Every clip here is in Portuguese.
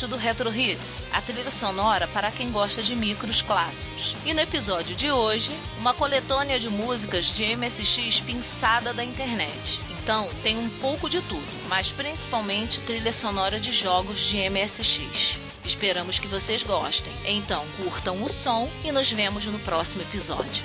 episódio do Retro Hits, a trilha sonora para quem gosta de micros clássicos. E no episódio de hoje, uma coletânea de músicas de MSX pinçada da internet. Então, tem um pouco de tudo, mas principalmente trilha sonora de jogos de MSX. Esperamos que vocês gostem. Então, curtam o som e nos vemos no próximo episódio.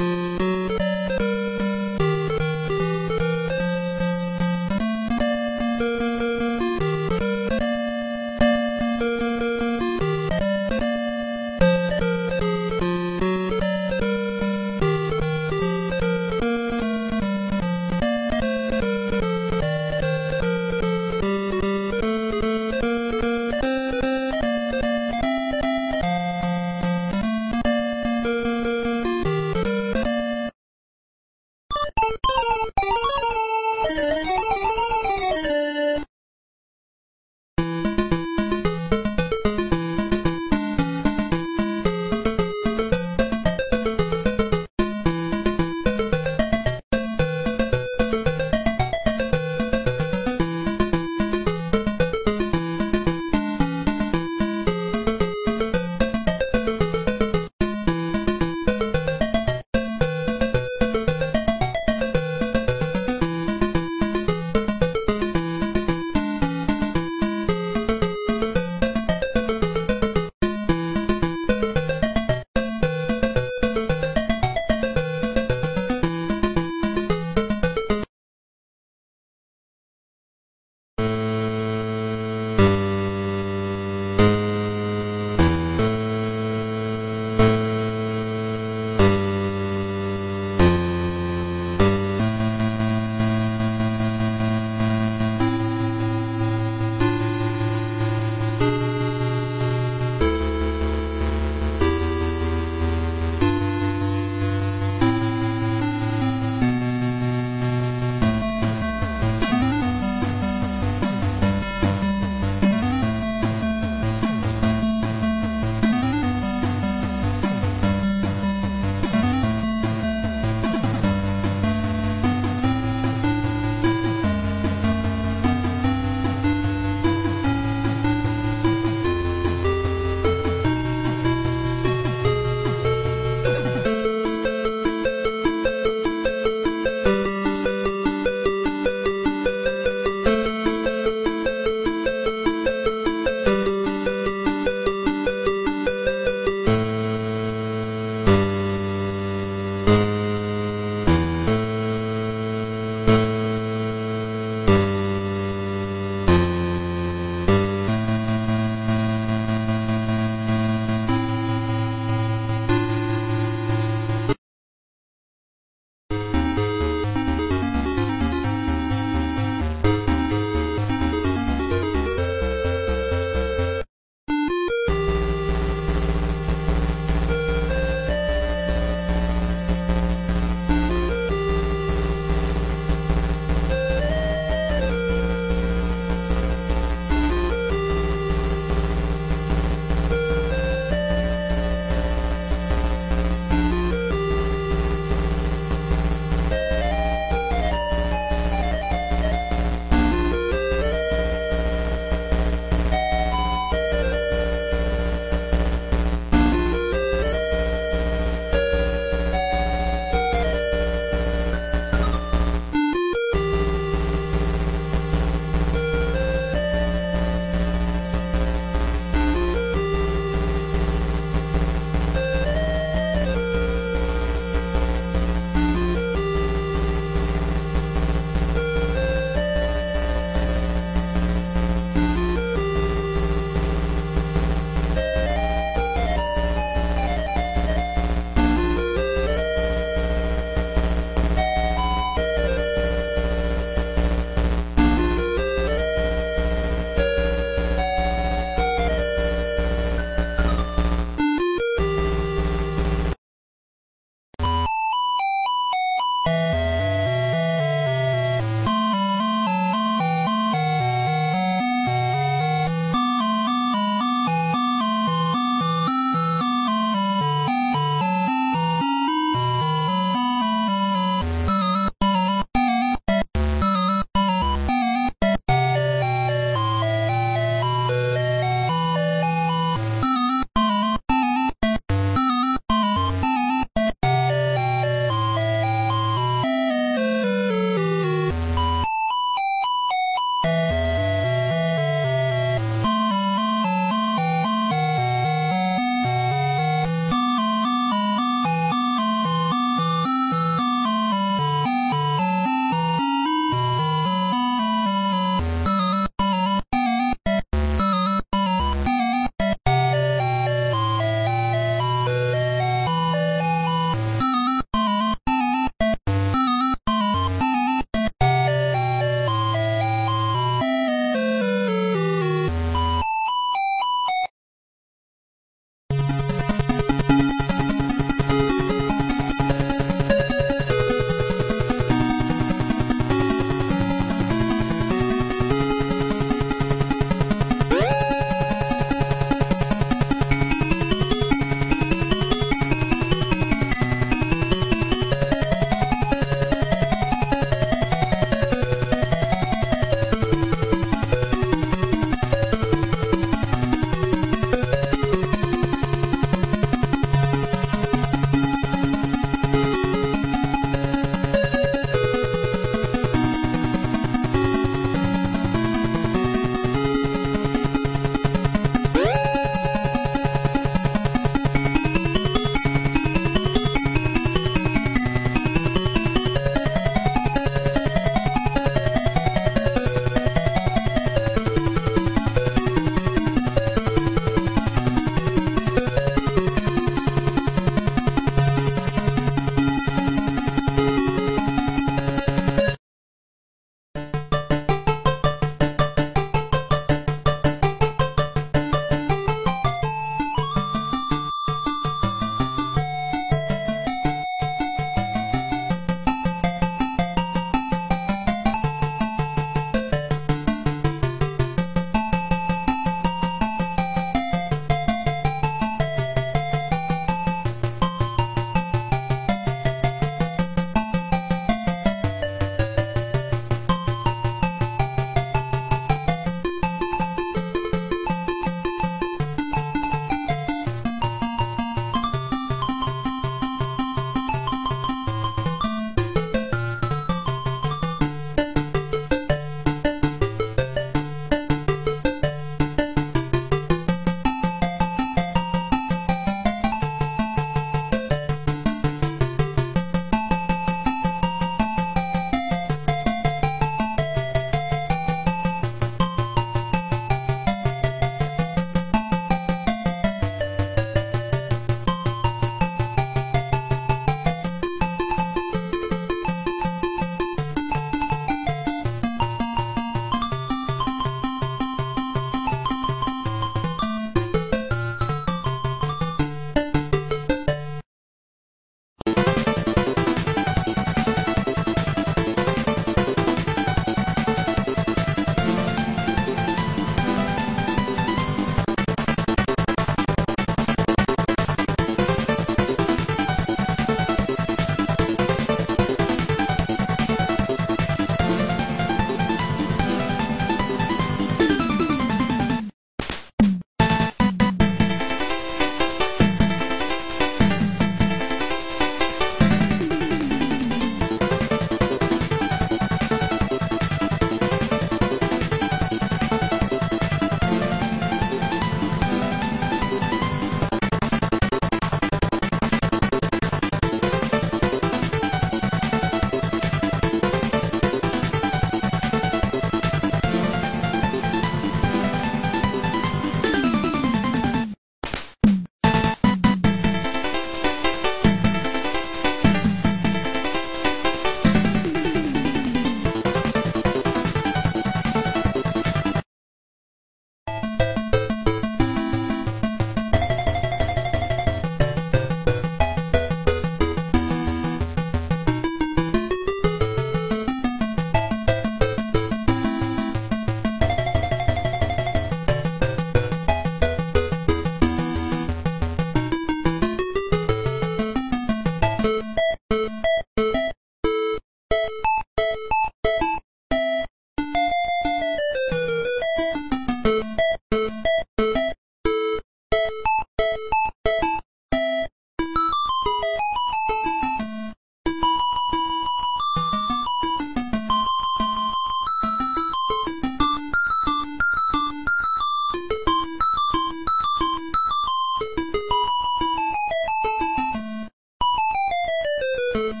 Boop.